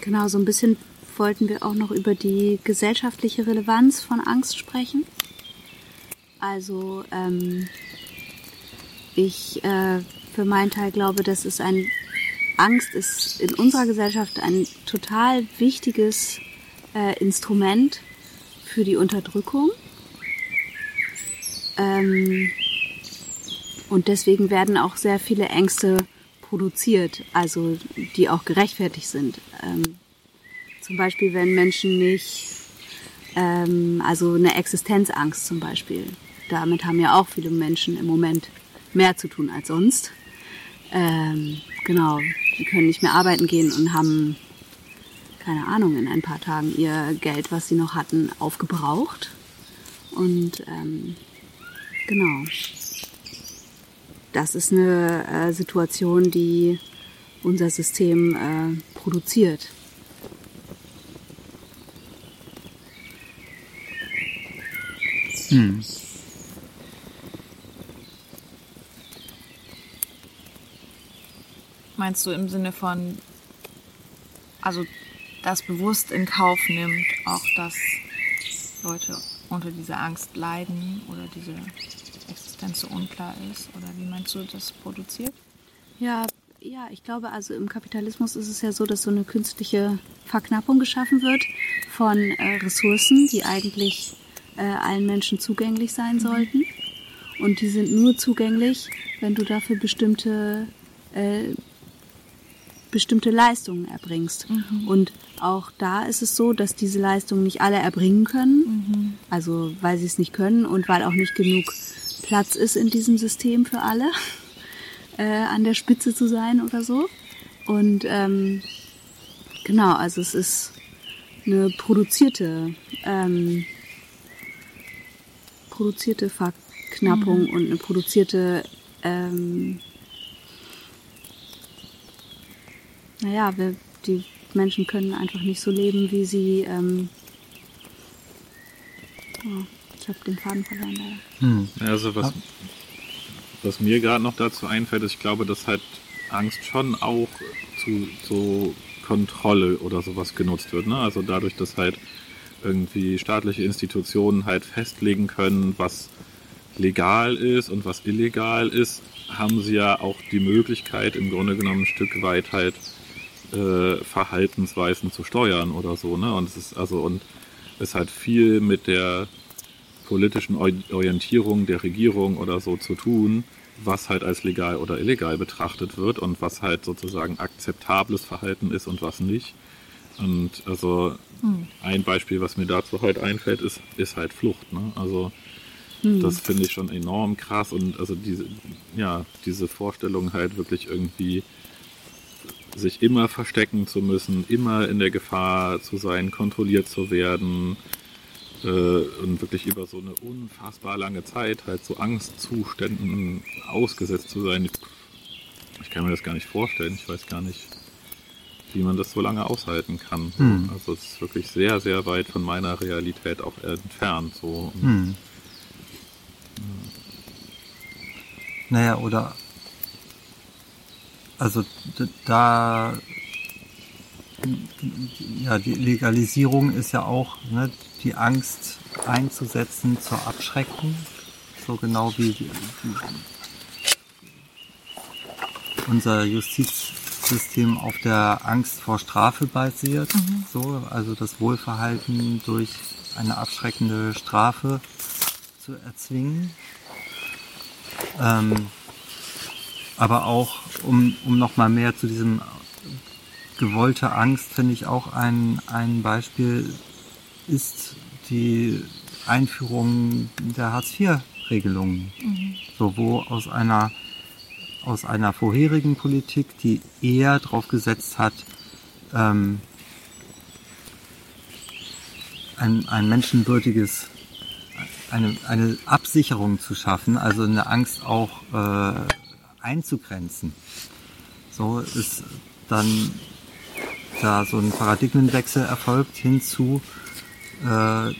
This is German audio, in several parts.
Genau, so ein bisschen wollten wir auch noch über die gesellschaftliche Relevanz von Angst sprechen. Also ähm, ich äh, für meinen Teil glaube, dass es ein Angst ist in unserer Gesellschaft ein total wichtiges äh, Instrument für die Unterdrückung. Ähm, und deswegen werden auch sehr viele Ängste produziert, also die auch gerechtfertigt sind. Ähm, zum Beispiel, wenn Menschen nicht, ähm, also eine Existenzangst zum Beispiel, damit haben ja auch viele Menschen im Moment mehr zu tun als sonst. Ähm, genau, die können nicht mehr arbeiten gehen und haben, keine Ahnung, in ein paar Tagen ihr Geld, was sie noch hatten, aufgebraucht. Und ähm, genau, das ist eine äh, Situation, die unser System äh, produziert. Hm. Meinst du im Sinne von, also das bewusst in Kauf nimmt, auch dass Leute unter dieser Angst leiden oder diese Existenz so unklar ist? Oder wie meinst du das produziert? Ja, ja, ich glaube, also im Kapitalismus ist es ja so, dass so eine künstliche Verknappung geschaffen wird von äh, Ressourcen, die eigentlich äh, allen Menschen zugänglich sein sollten. Und die sind nur zugänglich, wenn du dafür bestimmte äh, bestimmte Leistungen erbringst. Mhm. Und auch da ist es so, dass diese Leistungen nicht alle erbringen können, mhm. also weil sie es nicht können und weil auch nicht genug Platz ist in diesem System für alle, äh, an der Spitze zu sein oder so. Und ähm, genau, also es ist eine produzierte, ähm, produzierte Verknappung mhm. und eine produzierte ähm, naja, wir, die Menschen können einfach nicht so leben, wie sie. Ähm, oh, ich habe den Faden verloren. Hm. Also was, was mir gerade noch dazu einfällt, ist, ich glaube, dass halt Angst schon auch zu so Kontrolle oder sowas genutzt wird. Ne? Also dadurch, dass halt irgendwie staatliche Institutionen halt festlegen können, was legal ist und was illegal ist, haben sie ja auch die Möglichkeit, im Grunde genommen ein Stück weit halt äh, Verhaltensweisen zu steuern oder so, ne? Und es ist also und es hat viel mit der politischen Orientierung der Regierung oder so zu tun, was halt als legal oder illegal betrachtet wird und was halt sozusagen akzeptables Verhalten ist und was nicht. Und also hm. ein Beispiel, was mir dazu halt einfällt, ist, ist halt Flucht. Ne? Also hm. das finde ich schon enorm krass und also diese, ja, diese Vorstellung halt wirklich irgendwie sich immer verstecken zu müssen, immer in der Gefahr zu sein, kontrolliert zu werden äh, und wirklich über so eine unfassbar lange Zeit halt zu Angstzuständen ausgesetzt zu sein. Ich kann mir das gar nicht vorstellen. Ich weiß gar nicht, wie man das so lange aushalten kann. Hm. Also es ist wirklich sehr, sehr weit von meiner Realität auch entfernt. So. Hm. Naja, oder also da ja, die Legalisierung ist ja auch ne, die Angst einzusetzen zur Abschreckung, so genau wie, wie unser Justizsystem auf der Angst vor Strafe basiert. Mhm. So, also das Wohlverhalten durch eine abschreckende Strafe zu erzwingen. Ähm, aber auch, um, um nochmal mehr zu diesem gewollte Angst, finde ich auch ein, ein Beispiel, ist die Einführung der Hartz-IV-Regelungen. Mhm. So, wo aus einer, aus einer vorherigen Politik, die eher darauf gesetzt hat, ähm, ein, ein menschenwürdiges, eine, eine Absicherung zu schaffen, also eine Angst auch äh, einzugrenzen. So ist dann da so ein Paradigmenwechsel erfolgt hinzu, äh,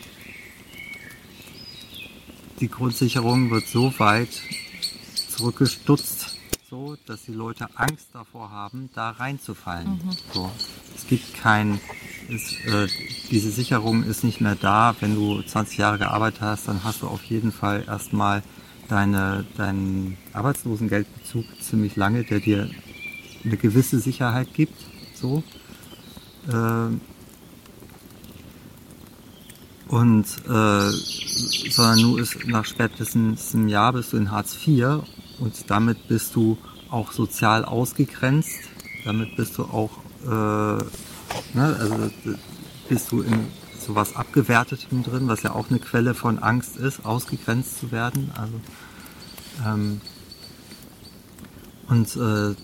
die Grundsicherung wird so weit zurückgestutzt, so, dass die Leute Angst davor haben, da reinzufallen. So. Es gibt kein, es, äh, diese Sicherung ist nicht mehr da. Wenn du 20 Jahre gearbeitet hast, dann hast du auf jeden Fall erstmal deine, deinen Arbeitslosengeldbezug ziemlich lange, der dir eine gewisse Sicherheit gibt. So. Ähm, und äh, sondern nur ist nach spätestens einem Jahr bist du in Hartz IV und damit bist du auch sozial ausgegrenzt. Damit bist du auch, äh, ne, also bist du in sowas Abgewertetem drin, was ja auch eine Quelle von Angst ist, ausgegrenzt zu werden. Also ähm, und äh,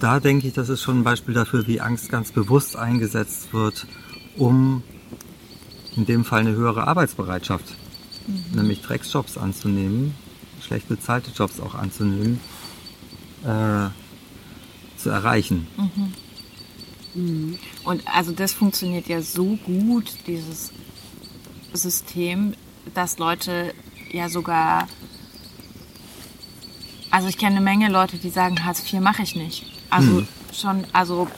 da denke ich, das ist schon ein Beispiel dafür, wie Angst ganz bewusst eingesetzt wird, um in dem Fall eine höhere Arbeitsbereitschaft, nämlich Drecksjobs anzunehmen, schlecht bezahlte Jobs auch anzunehmen, äh, zu erreichen. Und also das funktioniert ja so gut, dieses System, dass Leute ja sogar. Also ich kenne eine Menge Leute, die sagen, Hartz IV mache ich nicht. Also schon, also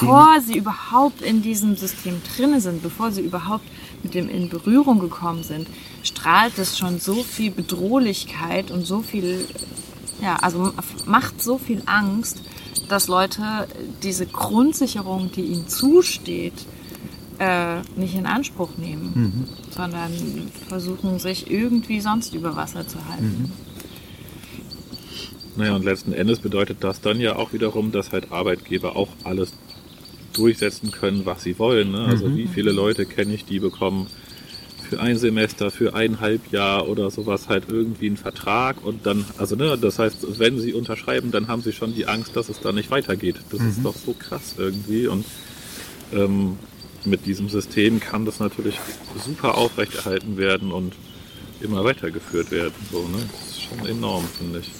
bevor sie überhaupt in diesem System drin sind, bevor sie überhaupt mit dem in Berührung gekommen sind, strahlt es schon so viel Bedrohlichkeit und so viel, ja, also macht so viel Angst, dass Leute diese Grundsicherung, die ihnen zusteht, äh, nicht in Anspruch nehmen, sondern versuchen, sich irgendwie sonst über Wasser zu halten. Naja, und letzten Endes bedeutet das dann ja auch wiederum, dass halt Arbeitgeber auch alles durchsetzen können, was sie wollen. Ne? Also wie viele Leute kenne ich, die bekommen für ein Semester, für ein Halbjahr oder sowas halt irgendwie einen Vertrag und dann, also ne, das heißt, wenn sie unterschreiben, dann haben sie schon die Angst, dass es da nicht weitergeht. Das ist doch so krass irgendwie und ähm, mit diesem System kann das natürlich super aufrechterhalten werden und immer weitergeführt werden. So, ne? Das ist schon enorm, finde ich.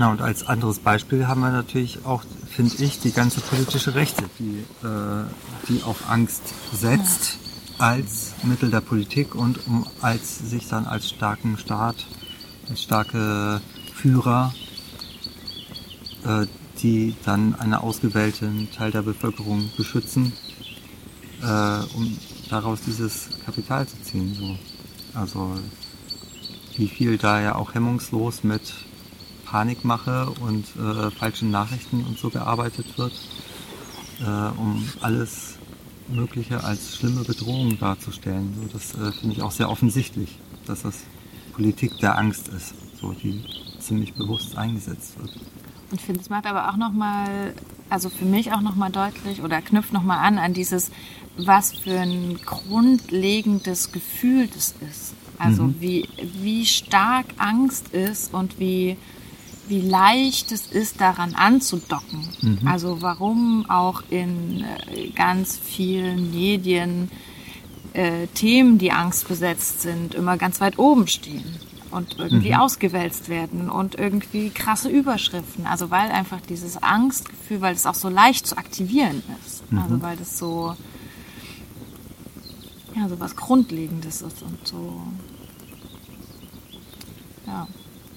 Na, und als anderes Beispiel haben wir natürlich auch, finde ich, die ganze politische Rechte, die, äh, die auf Angst setzt als Mittel der Politik und um als sich dann als starken Staat, als starke Führer, äh, die dann einen ausgewählten Teil der Bevölkerung beschützen, äh, um daraus dieses Kapital zu ziehen. So. Also wie viel da ja auch hemmungslos mit Panikmache und äh, falschen Nachrichten und so gearbeitet wird, äh, um alles Mögliche als schlimme Bedrohung darzustellen. So, das äh, finde ich auch sehr offensichtlich, dass das Politik der Angst ist, so die ziemlich bewusst eingesetzt wird. Und ich finde, es macht aber auch nochmal, also für mich auch nochmal deutlich oder knüpft nochmal an an dieses, was für ein grundlegendes Gefühl das ist. Also wie, wie stark Angst ist und wie, wie leicht es ist, daran anzudocken. Also warum auch in äh, ganz vielen Medien äh, Themen, die angstbesetzt sind, immer ganz weit oben stehen und irgendwie ausgewälzt werden und irgendwie krasse Überschriften. Also weil einfach dieses Angstgefühl, weil es auch so leicht zu aktivieren ist. Also weil das so ja so was Grundlegendes ist und so ja.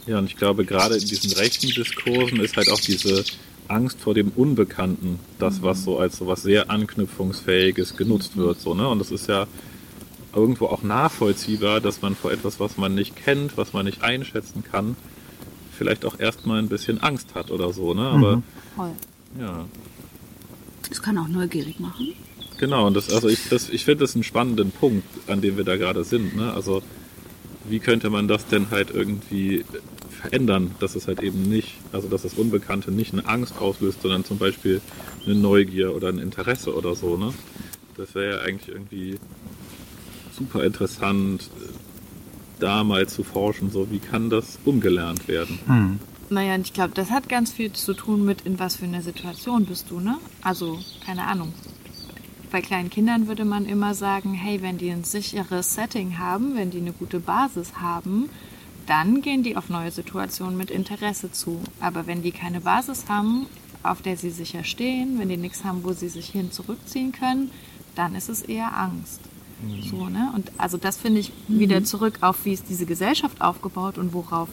Ja, und ich glaube, gerade in diesen rechten Diskursen ist halt auch diese Angst vor dem Unbekannten, das, was so als so was sehr Anknüpfungsfähiges genutzt wird, so, ne? Und das ist ja irgendwo auch nachvollziehbar, dass man vor etwas, was man nicht kennt, was man nicht einschätzen kann, vielleicht auch erstmal ein bisschen Angst hat oder so, ne? Aber, Voll. ja. Das kann auch neugierig machen. Genau, und das, also ich, das, ich finde das einen spannenden Punkt, an dem wir da gerade sind. Ne? Also wie könnte man das denn halt irgendwie verändern, dass es halt eben nicht, also dass das Unbekannte nicht eine Angst auslöst, sondern zum Beispiel eine Neugier oder ein Interesse oder so. Ne? Das wäre ja eigentlich irgendwie super interessant, da mal zu forschen, so wie kann das umgelernt werden. Naja, und ich glaube, das hat ganz viel zu tun mit, in was für einer Situation bist du, ne? Also, keine Ahnung. Bei kleinen Kindern würde man immer sagen, hey, wenn die ein sicheres Setting haben, wenn die eine gute Basis haben, dann gehen die auf neue Situationen mit Interesse zu. Aber wenn die keine Basis haben, auf der sie sicher stehen, wenn die nichts haben, wo sie sich hin zurückziehen können, dann ist es eher Angst. So, ne? Und also das finde ich wieder zurück auf, wie ist diese Gesellschaft aufgebaut und worauf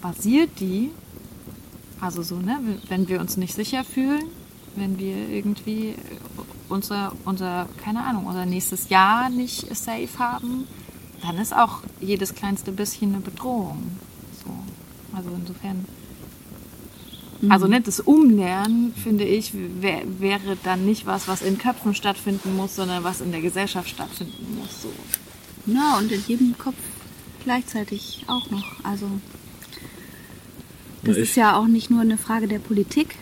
basiert die. Also so, ne, wenn wir uns nicht sicher fühlen, wenn wir irgendwie unser, unser, keine Ahnung, unser nächstes Jahr nicht safe haben, dann ist auch jedes kleinste bisschen eine Bedrohung. So. Also insofern. Also ne, das Umlernen, finde ich, wär, wäre dann nicht was, was in Köpfen stattfinden muss, sondern was in der Gesellschaft stattfinden muss. So. Ja, und in jedem Kopf gleichzeitig auch noch. Also das ist ja auch nicht nur eine Frage der Politik,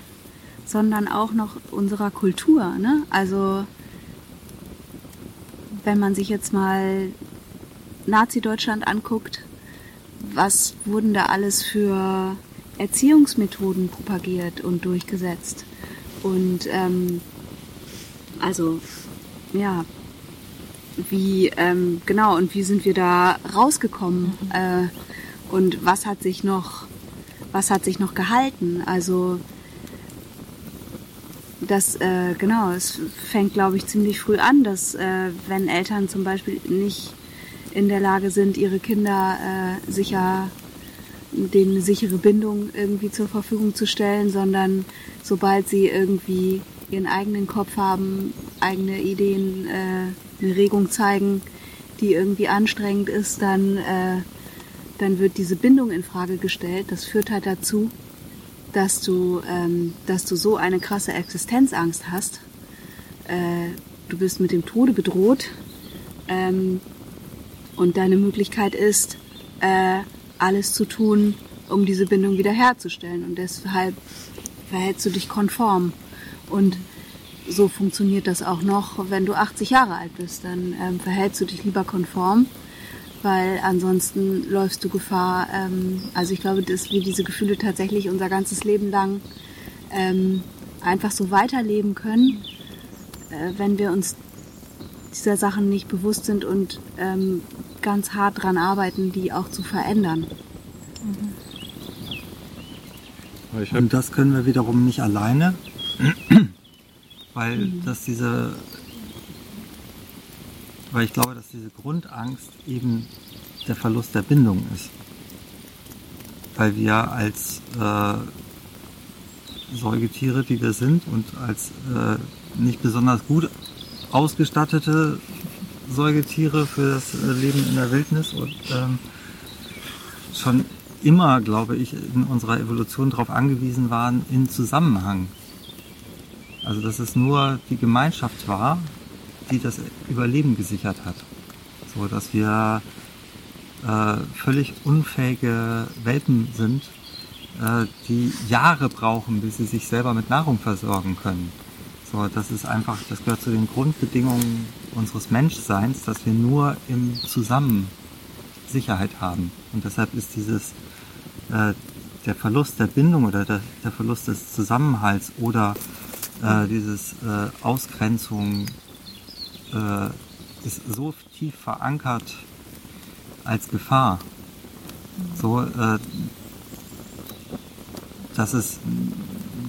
sondern auch noch unserer Kultur. Ne? Also wenn man sich jetzt mal Nazi-Deutschland anguckt, was wurden da alles für Erziehungsmethoden propagiert und durchgesetzt? Und ähm, also ja, wie ähm, genau und wie sind wir da rausgekommen? Äh, und was hat sich noch was hat sich noch gehalten? Also das äh, genau es fängt glaube ich ziemlich früh an dass äh, wenn Eltern zum Beispiel nicht in der Lage sind ihre Kinder äh, sicher denen eine sichere Bindung irgendwie zur Verfügung zu stellen, sondern sobald sie irgendwie ihren eigenen Kopf haben, eigene Ideen, äh, eine Regung zeigen, die irgendwie anstrengend ist, dann, äh, dann wird diese Bindung in Frage gestellt. Das führt halt dazu, dass du, ähm, dass du so eine krasse Existenzangst hast. Äh, du bist mit dem Tode bedroht ähm, und deine Möglichkeit ist, äh, alles zu tun, um diese Bindung wiederherzustellen. Und deshalb verhältst du dich konform. Und so funktioniert das auch noch, wenn du 80 Jahre alt bist. Dann ähm, verhältst du dich lieber konform, weil ansonsten läufst du Gefahr. Ähm, also ich glaube, dass wir diese Gefühle tatsächlich unser ganzes Leben lang ähm, einfach so weiterleben können, äh, wenn wir uns dieser Sachen nicht bewusst sind und ähm, ganz hart dran arbeiten, die auch zu verändern. Hab, Und das können wir wiederum nicht alleine, weil das diese, weil ich glaube, dass diese Grundangst eben der Verlust der Bindung ist. Weil wir als äh, Säugetiere, die wir sind und als äh, nicht besonders gut ausgestattete Säugetiere für das äh, Leben in der Wildnis und ähm, schon immer, glaube ich, in unserer Evolution darauf angewiesen waren, in Zusammenhang. Also dass es nur die Gemeinschaft war, die das Überleben gesichert hat. So dass wir äh, völlig unfähige Welpen sind, äh, die Jahre brauchen, bis sie sich selber mit Nahrung versorgen können. So, das ist einfach, das gehört zu den Grundbedingungen unseres Menschseins, dass wir nur im Zusammen Sicherheit haben. Und deshalb ist dieses äh, der Verlust der Bindung oder der, der Verlust des Zusammenhalts oder äh, dieses äh, Ausgrenzung äh, ist so tief verankert als Gefahr. So, äh, dass es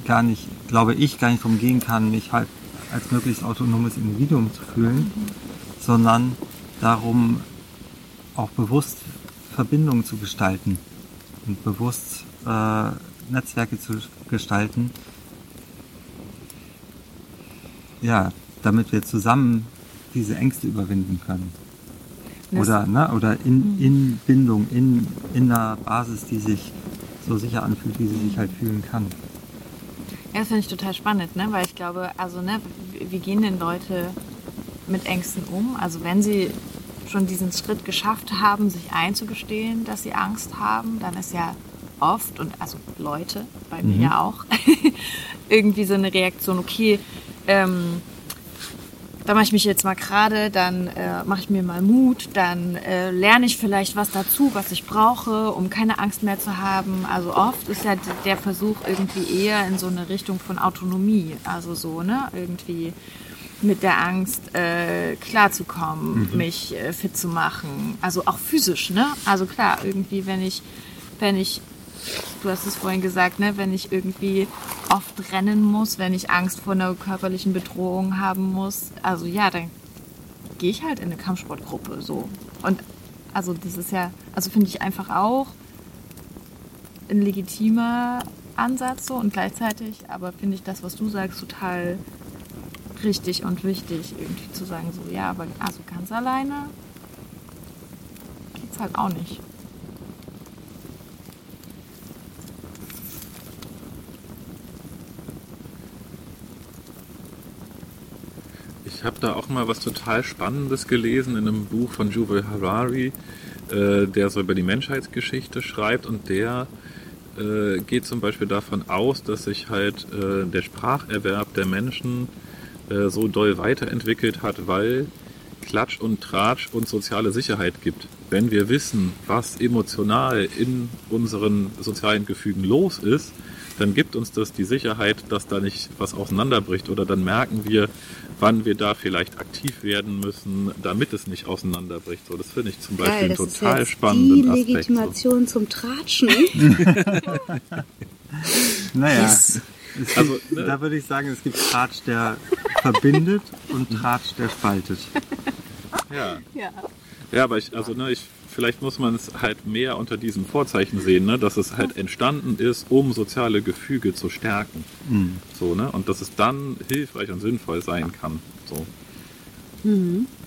gar nicht, glaube ich, gar nicht darum gehen kann, mich halt als möglichst autonomes Individuum zu fühlen, sondern darum, auch bewusst Verbindungen zu gestalten und bewusst äh, Netzwerke zu gestalten. Ja, damit wir zusammen diese Ängste überwinden können. Oder, ne, oder in, in Bindung, in, in einer Basis, die sich so sicher anfühlt, wie sie sich halt fühlen kann. Ja, das finde ich total spannend, ne? weil ich glaube, also ne, wie gehen denn Leute mit Ängsten um? Also wenn sie schon diesen Schritt geschafft haben, sich einzugestehen, dass sie Angst haben, dann ist ja oft, und also Leute, bei mir ja auch, irgendwie so eine Reaktion, okay, ähm, da mache ich mich jetzt mal gerade, dann äh, mache ich mir mal Mut, dann äh, lerne ich vielleicht was dazu, was ich brauche, um keine Angst mehr zu haben. Also oft ist ja der Versuch irgendwie eher in so eine Richtung von Autonomie, also so, ne, irgendwie mit der Angst äh, klarzukommen, mich äh, fit zu machen, also auch physisch, ne? Also klar, irgendwie, wenn ich, wenn ich du hast es vorhin gesagt, ne, wenn ich irgendwie oft rennen muss, wenn ich Angst vor einer körperlichen Bedrohung haben muss, also ja, dann gehe ich halt in eine Kampfsportgruppe so. Und also das ist ja, also finde ich einfach auch ein legitimer Ansatz so und gleichzeitig, aber finde ich das, was du sagst, total richtig und wichtig, irgendwie zu sagen, so ja, aber also ganz alleine geht's halt auch nicht. Ich habe da auch mal was total Spannendes gelesen in einem Buch von Yuval Harari, äh, der so über die Menschheitsgeschichte schreibt und der äh, geht zum Beispiel davon aus, dass sich halt äh, der Spracherwerb der Menschen äh, so doll weiterentwickelt hat, weil Klatsch und Tratsch und soziale Sicherheit gibt. Wenn wir wissen, was emotional in unseren sozialen Gefügen los ist, dann gibt uns das die Sicherheit, dass da nicht was auseinanderbricht oder dann merken wir, wann wir da vielleicht aktiv werden müssen, damit es nicht auseinanderbricht. So, das finde ich zum Beispiel Geil, einen ist total jetzt spannenden die Aspekt. So. Legitimation zum Tratschen. Naja, Yes. es gibt, Also, ne? da würde ich sagen, es gibt Tratsch, der verbindet und Tratsch, der spaltet. Ja. Ja. Ja, aber ich, also ne, ich, vielleicht muss man es halt mehr unter diesem Vorzeichen sehen, ne, dass es halt entstanden ist, um soziale Gefüge zu stärken. Mhm. So, ne? Und dass es dann hilfreich und sinnvoll sein kann. So.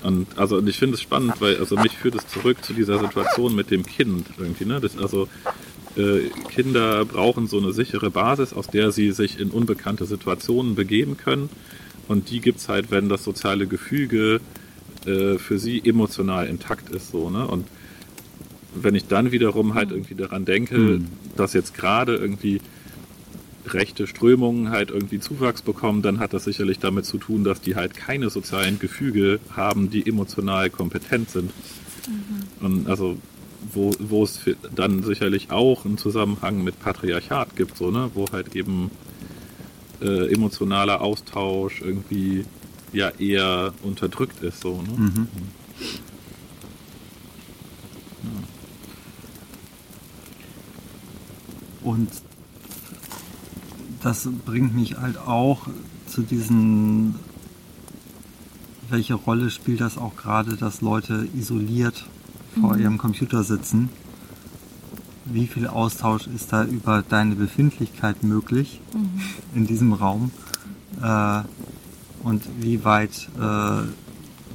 Und also und ich finde es spannend, weil also mich führt es zurück zu dieser Situation mit dem Kind irgendwie. Ne? Das, also äh, Kinder brauchen so eine sichere Basis, aus der sie sich in unbekannte Situationen begeben können. Und die gibt's halt, wenn das soziale Gefüge äh, für sie emotional intakt ist. So, ne? Und wenn ich dann wiederum halt irgendwie daran denke, Mhm. dass jetzt gerade irgendwie rechte Strömungen halt irgendwie Zuwachs bekommen, dann hat das sicherlich damit zu tun, dass die halt keine sozialen Gefüge haben, die emotional kompetent sind. Und also wo, wo es dann sicherlich auch einen Zusammenhang mit Patriarchat gibt, so, ne? wo halt eben äh, emotionaler Austausch irgendwie ja eher unterdrückt ist. So, ne? Mhm. Und das bringt mich halt auch zu diesen, welche Rolle spielt das auch gerade, dass Leute isoliert vor ihrem Computer sitzen? Wie viel Austausch ist da über deine Befindlichkeit möglich in diesem Raum? Äh, und wie weit äh,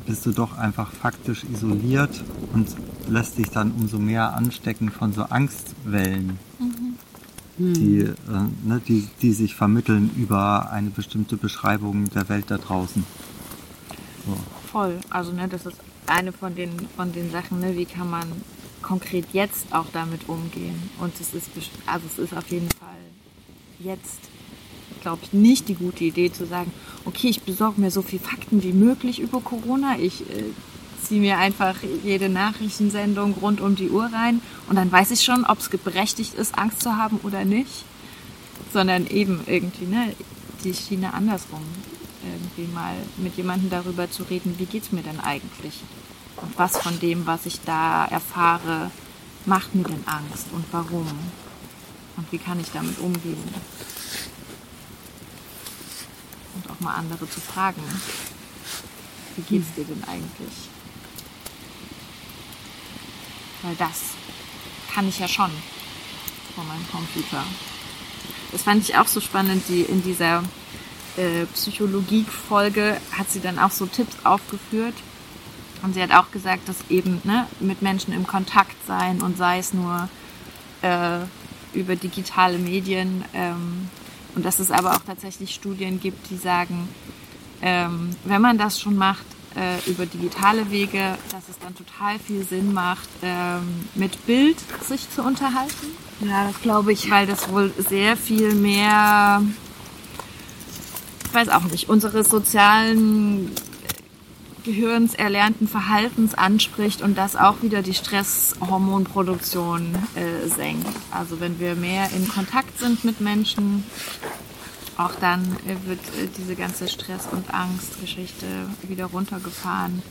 bist du doch einfach faktisch isoliert und lässt dich dann umso mehr anstecken von so Angstwellen, die, äh, ne, die, die sich vermitteln über eine bestimmte Beschreibung der Welt da draußen. So. Voll. Also ne, das ist eine von den von den Sachen, ne, wie kann man konkret jetzt auch damit umgehen. Und es ist also es ist auf jeden Fall jetzt, glaube ich, nicht die gute Idee zu sagen, okay, ich besorge mir so viel Fakten wie möglich über Corona. Ich äh, ziehe mir einfach jede Nachrichtensendung rund um die Uhr rein und dann weiß ich schon, ob es berechtigt ist, Angst zu haben oder nicht. Sondern eben irgendwie, ne, die Schiene andersrum irgendwie mal mit jemandem darüber zu reden, wie geht's mir denn eigentlich? Und was von dem, was ich da erfahre, macht mir denn Angst und warum? Und wie kann ich damit umgehen? Und auch mal andere zu fragen, wie geht's dir denn eigentlich? Weil das kann ich ja schon vor meinem Computer. Das fand ich auch so spannend, die in dieser äh, Psychologie-Folge hat sie dann auch so Tipps aufgeführt. Und sie hat auch gesagt, dass eben ne, mit Menschen im Kontakt sein und sei es nur äh, über digitale Medien ähm, und dass es aber auch tatsächlich Studien gibt, die sagen, ähm, wenn man das schon macht äh, über digitale Wege, dass es dann total viel Sinn macht, ähm, mit Bild sich zu unterhalten. Ja, das glaube ich. Weil das wohl sehr viel mehr, ich weiß auch nicht, unsere sozialen Gehirns erlernten Verhaltens anspricht und das auch wieder die Stresshormonproduktion äh, senkt. Also wenn wir mehr in Kontakt sind mit Menschen, auch dann wird äh, diese ganze Stress- und Angstgeschichte wieder runtergefahren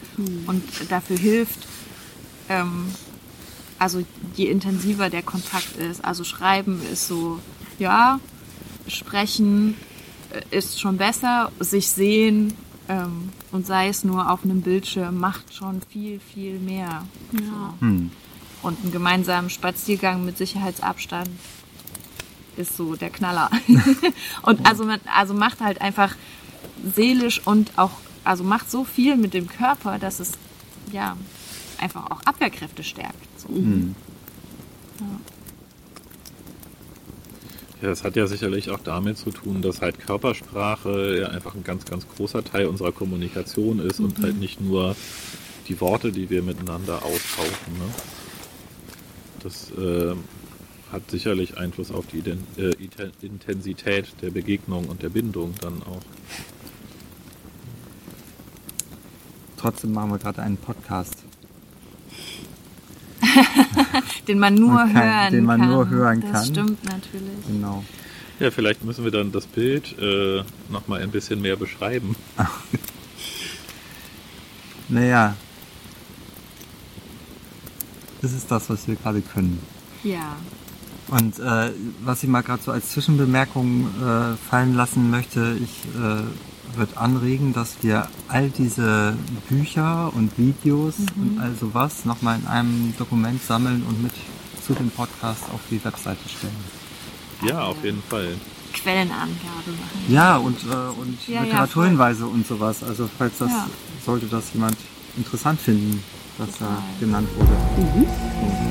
und dafür hilft, ähm, also je intensiver der Kontakt ist, also Schreiben ist so, ja, Sprechen äh, ist schon besser, sich sehen Ähm, und sei es nur auf einem Bildschirm, macht schon viel, viel mehr. Ja. Hm. Und einen gemeinsamen Spaziergang mit Sicherheitsabstand ist so der Knaller. und also, also macht halt einfach seelisch und auch, also macht so viel mit dem Körper, dass es ja einfach auch Abwehrkräfte stärkt. So. Hm. Ja, das hat ja sicherlich auch damit zu tun, dass halt Körpersprache ja einfach ein ganz, ganz großer Teil unserer Kommunikation ist und halt nicht nur die Worte, die wir miteinander austauschen. Ne? Das äh, hat sicherlich Einfluss auf die äh, Intensität der Begegnung und der Bindung dann auch. Trotzdem machen wir gerade einen Podcast. Den man nur Man kann- hören den man kann. nur hören das kann. stimmt natürlich. Genau. Ja, vielleicht müssen wir dann das Bild äh, nochmal ein bisschen mehr beschreiben. Naja. Das ist das, was wir gerade können. Ja. Und äh, was ich mal gerade so als Zwischenbemerkung äh, fallen lassen möchte, ich äh, würde anregen, dass wir all diese Bücher und Videos und all sowas nochmal in einem Dokument sammeln und mit zu dem Podcast auf die Webseite stellen. Ja, auf jeden Fall. Quellenangabe machen. Ja, und, äh, und Ja, ja, Literaturhinweise und sowas. Also falls das, Ja. sollte das jemand interessant finden, was da genannt wurde.